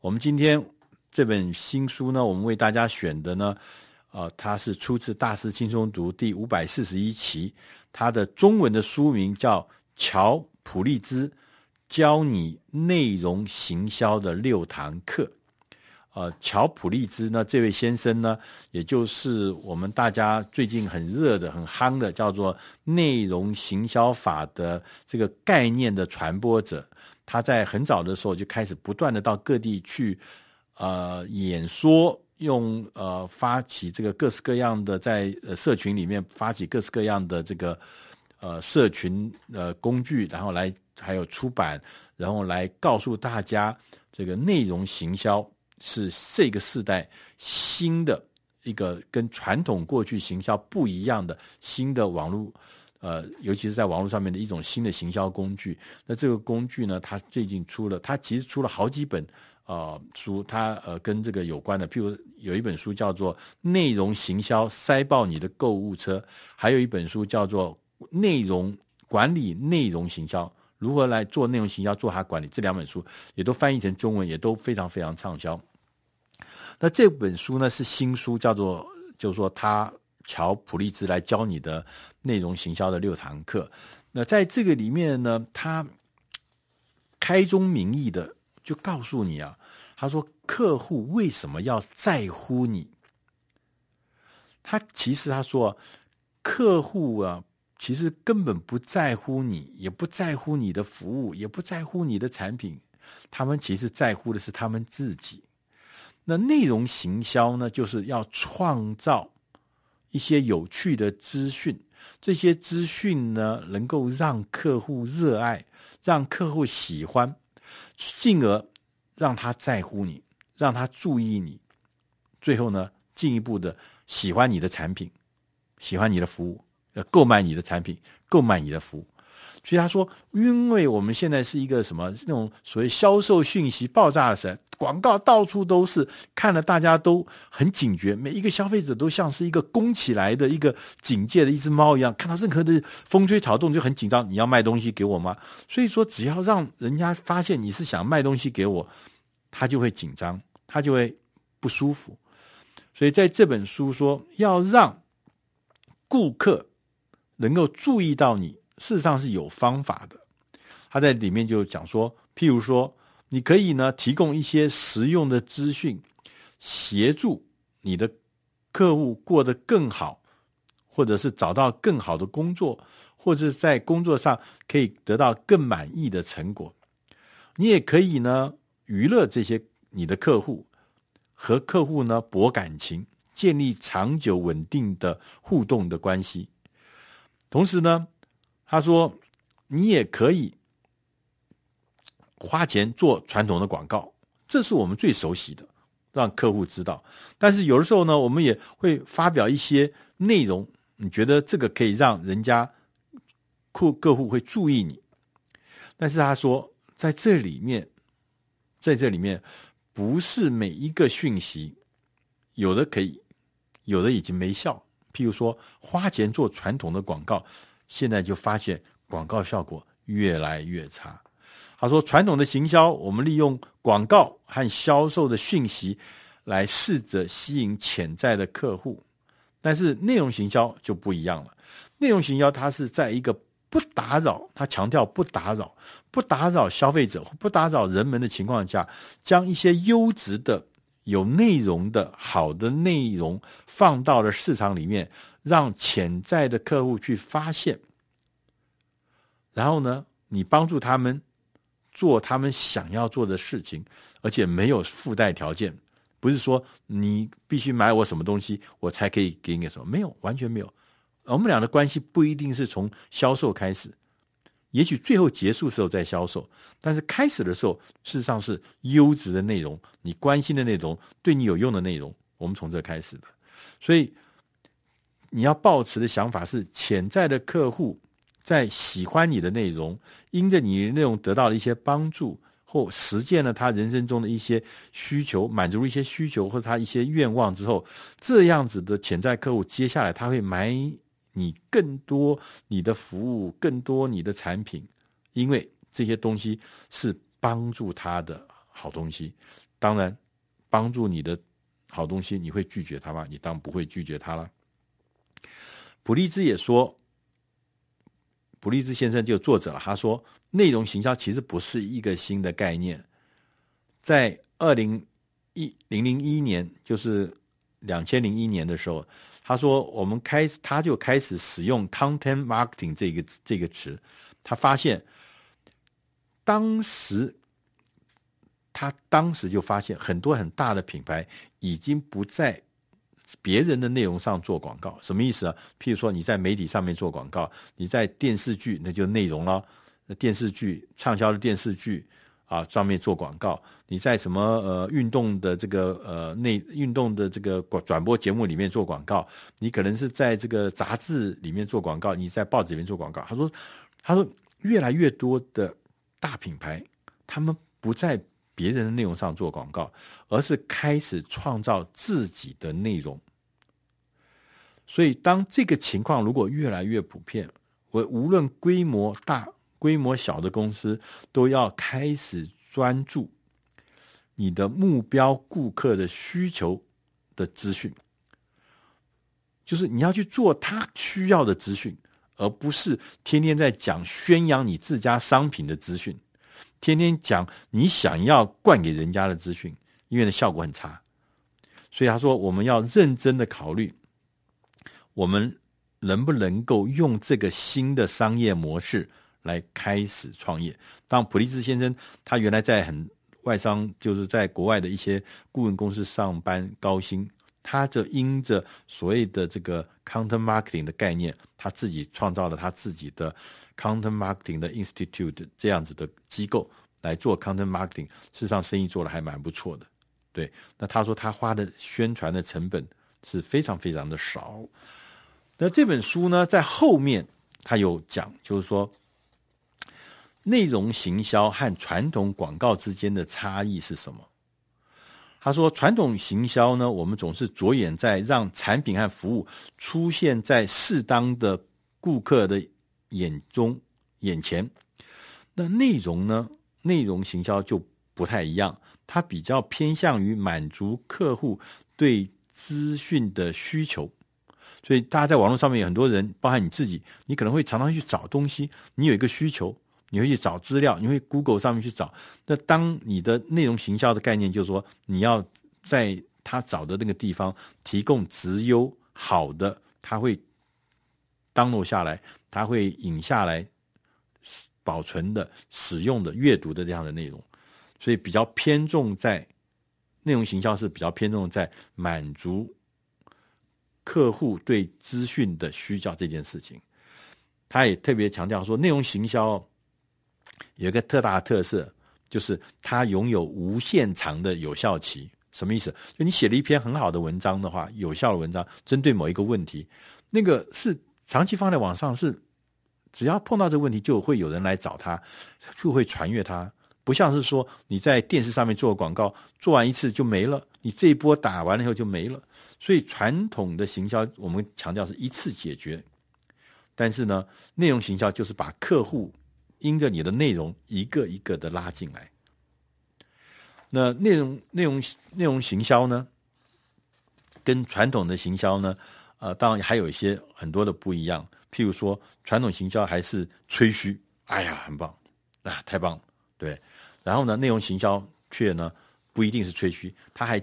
我们今天这本新书呢，我们为大家选的呢，呃，它是出自《大师轻松读》第五百四十一期，它的中文的书名叫《乔普利兹教你内容行销的六堂课》。呃，乔普利兹呢，这位先生呢，也就是我们大家最近很热的、很夯的，叫做内容行销法的这个概念的传播者。他在很早的时候就开始不断的到各地去，呃，演说，用呃发起这个各式各样的在呃社群里面发起各式各样的这个呃社群呃工具，然后来还有出版，然后来告诉大家这个内容行销。是这个时代新的一个跟传统过去行销不一样的新的网络，呃，尤其是在网络上面的一种新的行销工具。那这个工具呢，它最近出了，它其实出了好几本呃书，它呃跟这个有关的，譬如有一本书叫做《内容行销塞爆你的购物车》，还有一本书叫做《内容管理内容行销》。如何来做内容行销，做它管理？这两本书也都翻译成中文，也都非常非常畅销。那这本书呢是新书，叫做就是说他乔普利兹来教你的内容行销的六堂课。那在这个里面呢，他开宗明义的就告诉你啊，他说客户为什么要在乎你？他其实他说客户啊。其实根本不在乎你，也不在乎你的服务，也不在乎你的产品，他们其实在乎的是他们自己。那内容行销呢，就是要创造一些有趣的资讯，这些资讯呢，能够让客户热爱，让客户喜欢，进而让他在乎你，让他注意你，最后呢，进一步的喜欢你的产品，喜欢你的服务。要购买你的产品，购买你的服务，所以他说，因为我们现在是一个什么那种所谓销售讯息爆炸的时代，广告到处都是，看了大家都很警觉，每一个消费者都像是一个弓起来的一个警戒的一只猫一样，看到任何的风吹草动就很紧张。你要卖东西给我吗？所以说，只要让人家发现你是想卖东西给我，他就会紧张，他就会不舒服。所以在这本书说，要让顾客。能够注意到你，事实上是有方法的。他在里面就讲说，譬如说，你可以呢提供一些实用的资讯，协助你的客户过得更好，或者是找到更好的工作，或者在工作上可以得到更满意的成果。你也可以呢娱乐这些你的客户，和客户呢博感情，建立长久稳定的互动的关系。同时呢，他说你也可以花钱做传统的广告，这是我们最熟悉的，让客户知道。但是有的时候呢，我们也会发表一些内容，你觉得这个可以让人家客客户会注意你。但是他说，在这里面，在这里面，不是每一个讯息，有的可以，有的已经没效。譬如说，花钱做传统的广告，现在就发现广告效果越来越差。他说，传统的行销，我们利用广告和销售的讯息来试着吸引潜在的客户，但是内容行销就不一样了。内容行销它是在一个不打扰，他强调不打扰、不打扰消费者或不打扰人们的情况下，将一些优质的。有内容的好的内容放到了市场里面，让潜在的客户去发现，然后呢，你帮助他们做他们想要做的事情，而且没有附带条件，不是说你必须买我什么东西，我才可以给你什么，没有，完全没有。我们俩的关系不一定是从销售开始。也许最后结束时候再销售，但是开始的时候，事实上是优质的内容，你关心的内容，对你有用的内容，我们从这开始的。所以你要抱持的想法是，潜在的客户在喜欢你的内容，因着你的内容得到了一些帮助，或实践了他人生中的一些需求，满足一些需求或者他一些愿望之后，这样子的潜在客户，接下来他会买。你更多你的服务，更多你的产品，因为这些东西是帮助他的好东西，当然帮助你的好东西，你会拒绝他吗？你当然不会拒绝他了。普利兹也说，普利兹先生就作者了，他说，内容行销其实不是一个新的概念，在二零一零零一年，就是两千零一年的时候。他说：“我们开始，他就开始使用 ‘content marketing’ 这个这个词。他发现，当时他当时就发现很多很大的品牌已经不在别人的内容上做广告。什么意思啊？譬如说，你在媒体上面做广告，你在电视剧，那就内容了。电视剧畅销的电视剧。”啊，上面做广告，你在什么呃运动的这个呃内运动的这个广转播节目里面做广告，你可能是在这个杂志里面做广告，你在报纸里面做广告。他说，他说越来越多的大品牌，他们不在别人的内容上做广告，而是开始创造自己的内容。所以，当这个情况如果越来越普遍，我无论规模大。规模小的公司都要开始专注你的目标顾客的需求的资讯，就是你要去做他需要的资讯，而不是天天在讲宣扬你自家商品的资讯，天天讲你想要灌给人家的资讯，因为的效果很差。所以他说，我们要认真的考虑，我们能不能够用这个新的商业模式。来开始创业。当普利兹先生，他原来在很外商，就是在国外的一些顾问公司上班，高薪。他就因着所谓的这个 content marketing 的概念，他自己创造了他自己的 content marketing 的 institute 这样子的机构来做 content marketing。事实上，生意做得还蛮不错的。对，那他说他花的宣传的成本是非常非常的少。那这本书呢，在后面他有讲，就是说。内容行销和传统广告之间的差异是什么？他说：“传统行销呢，我们总是着眼在让产品和服务出现在适当的顾客的眼中、眼前。那内容呢？内容行销就不太一样，它比较偏向于满足客户对资讯的需求。所以，大家在网络上面有很多人，包含你自己，你可能会常常去找东西，你有一个需求。”你会去找资料，你会 Google 上面去找。那当你的内容行销的概念，就是说你要在他找的那个地方提供直优好的，他会 download 下来，他会引下来保存的、使用的、阅读的这样的内容。所以比较偏重在内容行销是比较偏重在满足客户对资讯的需要这件事情。他也特别强调说，内容行销。有一个特大的特色，就是它拥有无限长的有效期。什么意思？就你写了一篇很好的文章的话，有效的文章，针对某一个问题，那个是长期放在网上，是只要碰到这个问题，就会有人来找他，就会传阅他。不像是说你在电视上面做广告，做完一次就没了，你这一波打完了以后就没了。所以传统的行销，我们强调是一次解决，但是呢，内容行销就是把客户。因着你的内容一个一个的拉进来，那内容内容内容行销呢，跟传统的行销呢，呃，当然还有一些很多的不一样。譬如说，传统行销还是吹嘘，哎呀，很棒啊，太棒了，对。然后呢，内容行销却呢不一定是吹嘘，他还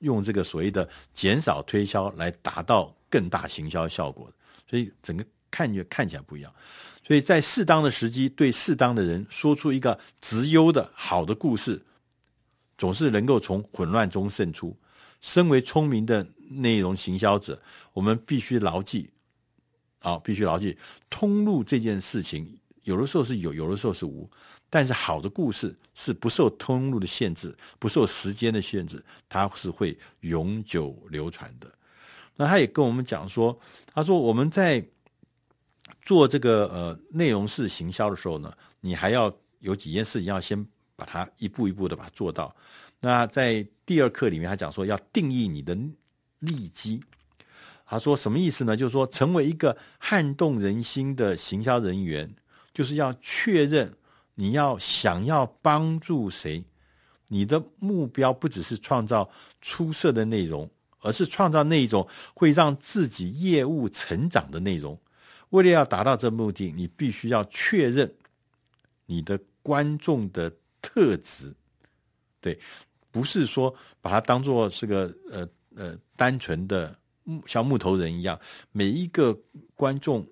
用这个所谓的减少推销来达到更大行销效果，所以整个看就看起来不一样。所以在适当的时机，对适当的人说出一个直优的好的故事，总是能够从混乱中胜出。身为聪明的内容行销者，我们必须牢记，啊，必须牢记，通路这件事情，有的时候是有，有的时候是无。但是好的故事是不受通路的限制，不受时间的限制，它是会永久流传的。那他也跟我们讲说，他说我们在。做这个呃内容式行销的时候呢，你还要有几件事情要先把它一步一步的把它做到。那在第二课里面，他讲说要定义你的利基。他说什么意思呢？就是说成为一个撼动人心的行销人员，就是要确认你要想要帮助谁，你的目标不只是创造出色的内容，而是创造那一种会让自己业务成长的内容。为了要达到这目的，你必须要确认你的观众的特质。对，不是说把它当做是个呃呃单纯的像木头人一样，每一个观众，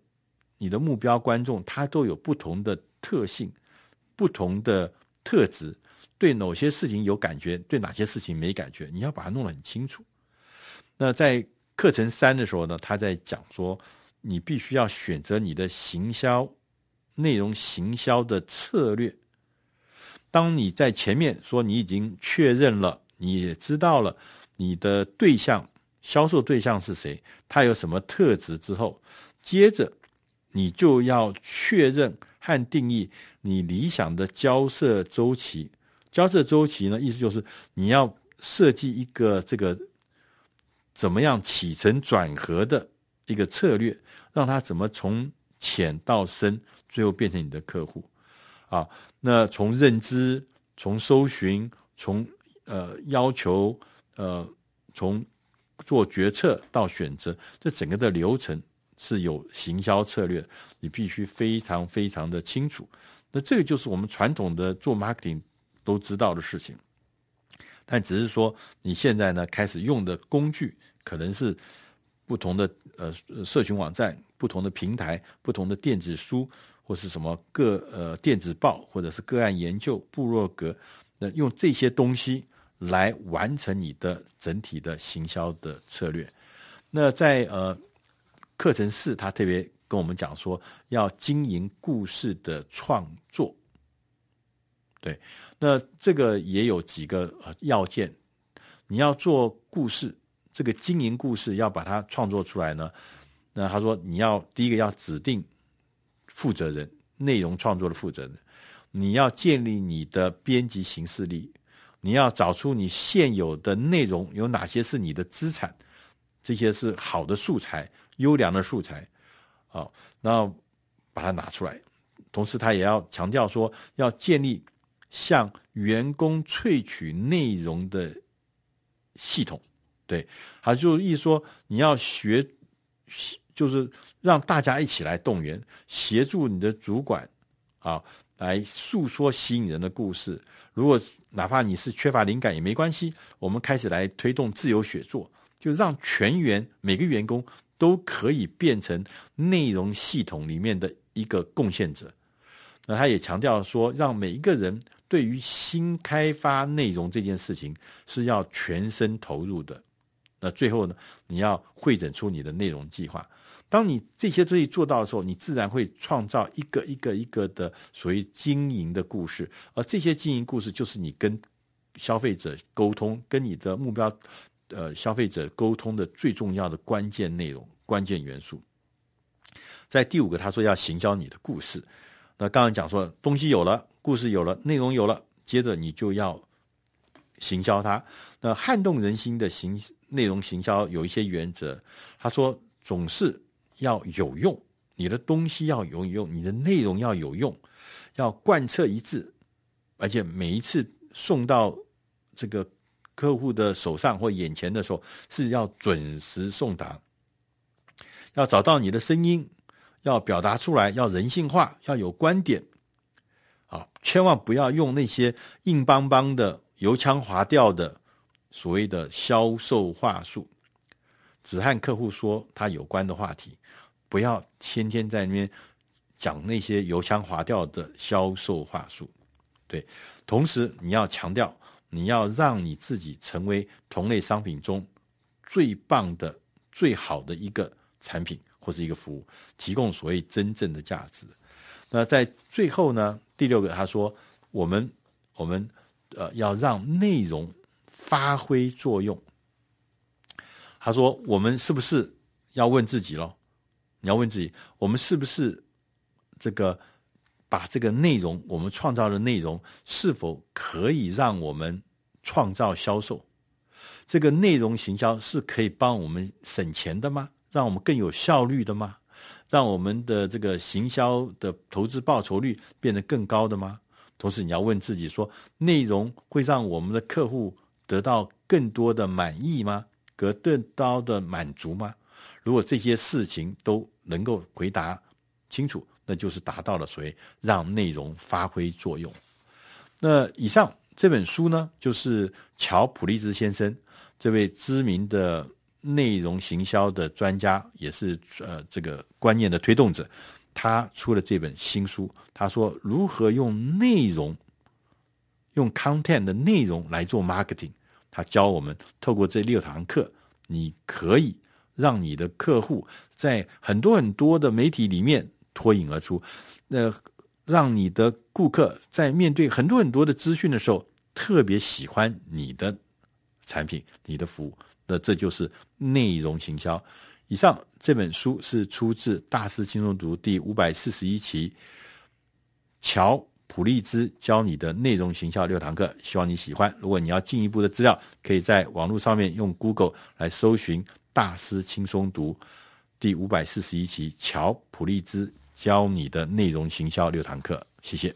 你的目标观众他都有不同的特性、不同的特质。对某些事情有感觉，对哪些事情没感觉，你要把它弄得很清楚。那在课程三的时候呢，他在讲说，你必须要选择你的行销内容、行销的策略。当你在前面说你已经确认了，你也知道了你的对象、销售对象是谁，他有什么特质之后，接着你就要确认和定义你理想的交涉周期。交涉周期呢，意思就是你要设计一个这个怎么样起承转合的一个策略，让他怎么从浅到深，最后变成你的客户啊。那从认知、从搜寻、从呃要求、呃从做决策到选择，这整个的流程是有行销策略，你必须非常非常的清楚。那这个就是我们传统的做 marketing。都知道的事情，但只是说你现在呢开始用的工具可能是不同的呃社群网站、不同的平台、不同的电子书或是什么个呃电子报或者是个案研究、部落格，那用这些东西来完成你的整体的行销的策略。那在呃课程四，他特别跟我们讲说，要经营故事的创作。对，那这个也有几个呃要件，你要做故事，这个经营故事要把它创作出来呢。那他说，你要第一个要指定负责人，内容创作的负责人，你要建立你的编辑形式力，你要找出你现有的内容有哪些是你的资产，这些是好的素材，优良的素材，好，那把它拿出来。同时，他也要强调说，要建立。向员工萃取内容的系统，对，他就意思说你要学，就是让大家一起来动员，协助你的主管啊，来诉说吸引人的故事。如果哪怕你是缺乏灵感也没关系，我们开始来推动自由写作，就让全员每个员工都可以变成内容系统里面的一个贡献者。那他也强调说，让每一个人。对于新开发内容这件事情是要全身投入的。那最后呢，你要会诊出你的内容计划。当你这些东西做到的时候，你自然会创造一个一个一个的所谓经营的故事。而这些经营故事，就是你跟消费者沟通、跟你的目标呃消费者沟通的最重要的关键内容、关键元素。在第五个，他说要行销你的故事。那刚刚讲说，东西有了。故事有了，内容有了，接着你就要行销它。那撼动人心的行内容行销有一些原则。他说，总是要有用，你的东西要有用，你的内容要有用，要贯彻一致，而且每一次送到这个客户的手上或眼前的时候，是要准时送达。要找到你的声音，要表达出来，要人性化，要有观点。啊，千万不要用那些硬邦邦的、油腔滑调的所谓的销售话术，只和客户说他有关的话题，不要天天在那边讲那些油腔滑调的销售话术。对，同时你要强调，你要让你自己成为同类商品中最棒的、最好的一个产品或是一个服务，提供所谓真正的价值。那在最后呢，第六个他说，我们我们呃要让内容发挥作用。他说，我们是不是要问自己喽？你要问自己，我们是不是这个把这个内容，我们创造的内容是否可以让我们创造销售？这个内容行销是可以帮我们省钱的吗？让我们更有效率的吗？让我们的这个行销的投资报酬率变得更高的吗？同时，你要问自己说：内容会让我们的客户得到更多的满意吗？得更高的满足吗？如果这些事情都能够回答清楚，那就是达到了所谓让内容发挥作用。那以上这本书呢，就是乔普利兹先生这位知名的内容行销的专家，也是呃这个观念的推动者。他出了这本新书，他说如何用内容，用 content 的内容来做 marketing。他教我们透过这六堂课，你可以让你的客户在很多很多的媒体里面脱颖而出，那让你的顾客在面对很多很多的资讯的时候，特别喜欢你的产品、你的服务。那这就是内容行销。以上这本书是出自《大师轻松读》第五百四十一期，乔普利兹教你的内容行销六堂课，希望你喜欢。如果你要进一步的资料，可以在网络上面用 Google 来搜寻《大师轻松读》第五百四十一期，乔普利兹教你的内容行销六堂课。谢谢。